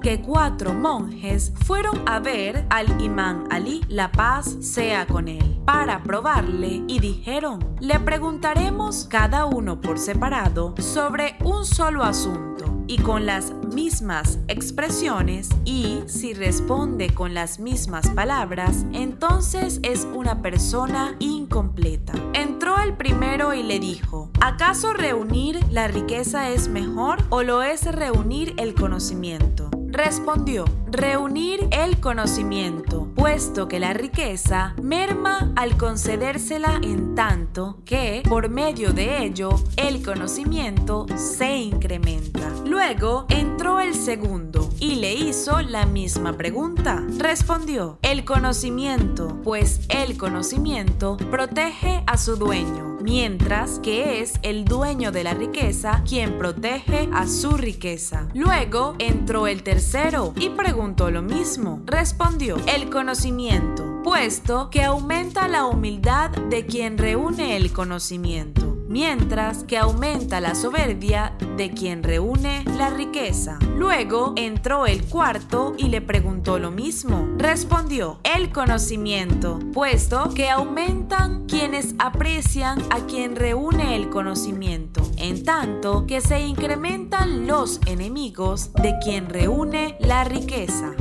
Que cuatro monjes fueron a ver al imán Ali, la paz sea con él, para probarle y dijeron, le preguntaremos cada uno por separado sobre un solo asunto y con las mismas expresiones y si responde con las mismas palabras, entonces es una persona incompleta. Entró el primero y le dijo, ¿acaso reunir la riqueza es mejor o lo es reunir el conocimiento? Respondió, reunir el conocimiento, puesto que la riqueza merma al concedérsela en tanto que, por medio de ello, el conocimiento se incrementa. Luego entró el segundo y le hizo la misma pregunta. Respondió, el conocimiento, pues el conocimiento protege a su dueño mientras que es el dueño de la riqueza quien protege a su riqueza. Luego entró el tercero y preguntó lo mismo. Respondió, el conocimiento, puesto que aumenta la humildad de quien reúne el conocimiento mientras que aumenta la soberbia de quien reúne la riqueza. Luego entró el cuarto y le preguntó lo mismo. Respondió, el conocimiento, puesto que aumentan quienes aprecian a quien reúne el conocimiento, en tanto que se incrementan los enemigos de quien reúne la riqueza.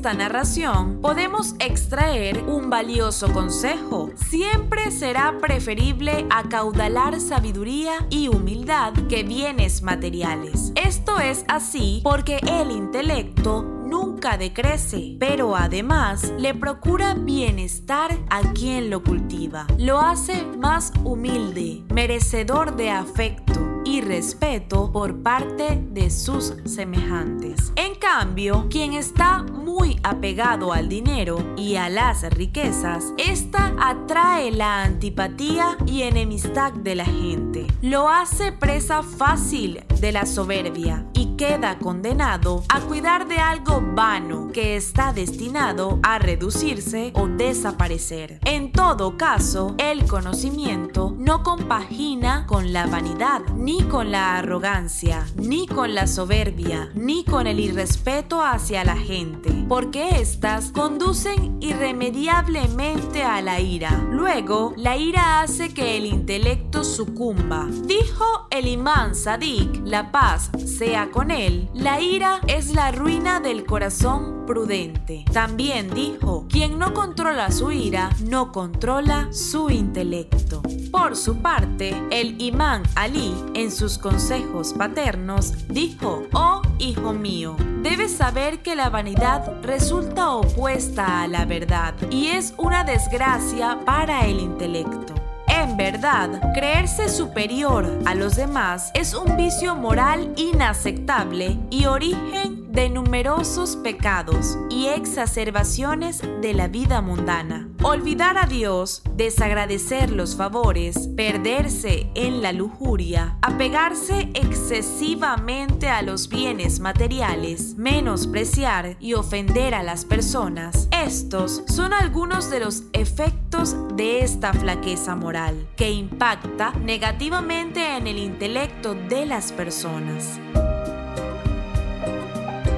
Esta narración podemos extraer un valioso consejo. Siempre será preferible acaudalar sabiduría y humildad que bienes materiales. Esto es así porque el intelecto nunca decrece, pero además le procura bienestar a quien lo cultiva. Lo hace más humilde, merecedor de afecto y respeto por parte de sus semejantes. En cambio, quien está muy apegado al dinero y a las riquezas, esta atrae la antipatía y enemistad de la gente. Lo hace presa fácil de la soberbia y queda condenado a cuidar de algo que está destinado a reducirse o desaparecer. En todo caso, el conocimiento no compagina con la vanidad ni con la arrogancia, ni con la soberbia, ni con el irrespeto hacia la gente, porque éstas conducen irremediablemente a la ira. Luego, la ira hace que el intelecto sucumba. Dijo el imán Sadik, la paz sea con él, la ira es la ruina del corazón prudente. También dijo, quien no controla su ira, no controla su intelecto. Por su parte, el imán Ali, en sus consejos paternos, dijo, oh hijo mío, debes saber que la vanidad resulta opuesta a la verdad y es una desgracia para el intelecto. En verdad, creerse superior a los demás es un vicio moral inaceptable y origen de numerosos pecados y exacerbaciones de la vida mundana. Olvidar a Dios, desagradecer los favores, perderse en la lujuria, apegarse excesivamente a los bienes materiales, menospreciar y ofender a las personas. Estos son algunos de los efectos de esta flaqueza moral que impacta negativamente en el intelecto de las personas.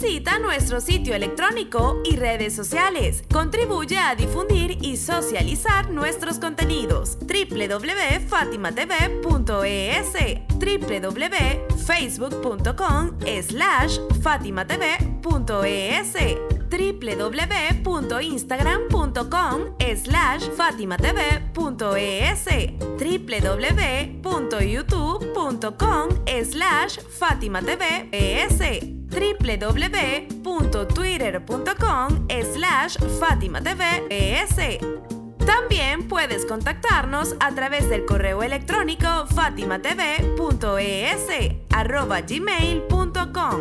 Visita nuestro sitio electrónico y redes sociales. Contribuye a difundir y socializar nuestros contenidos. www.fatimatv.es www.facebook.com slash fatimatv.es www.instagram.com slash fatimatv.es www.youtube.com slash fatimatv.es www.twitter.com slash FatimaTVES. También puedes contactarnos a través del correo electrónico fatimatv.es arroba gmail.com.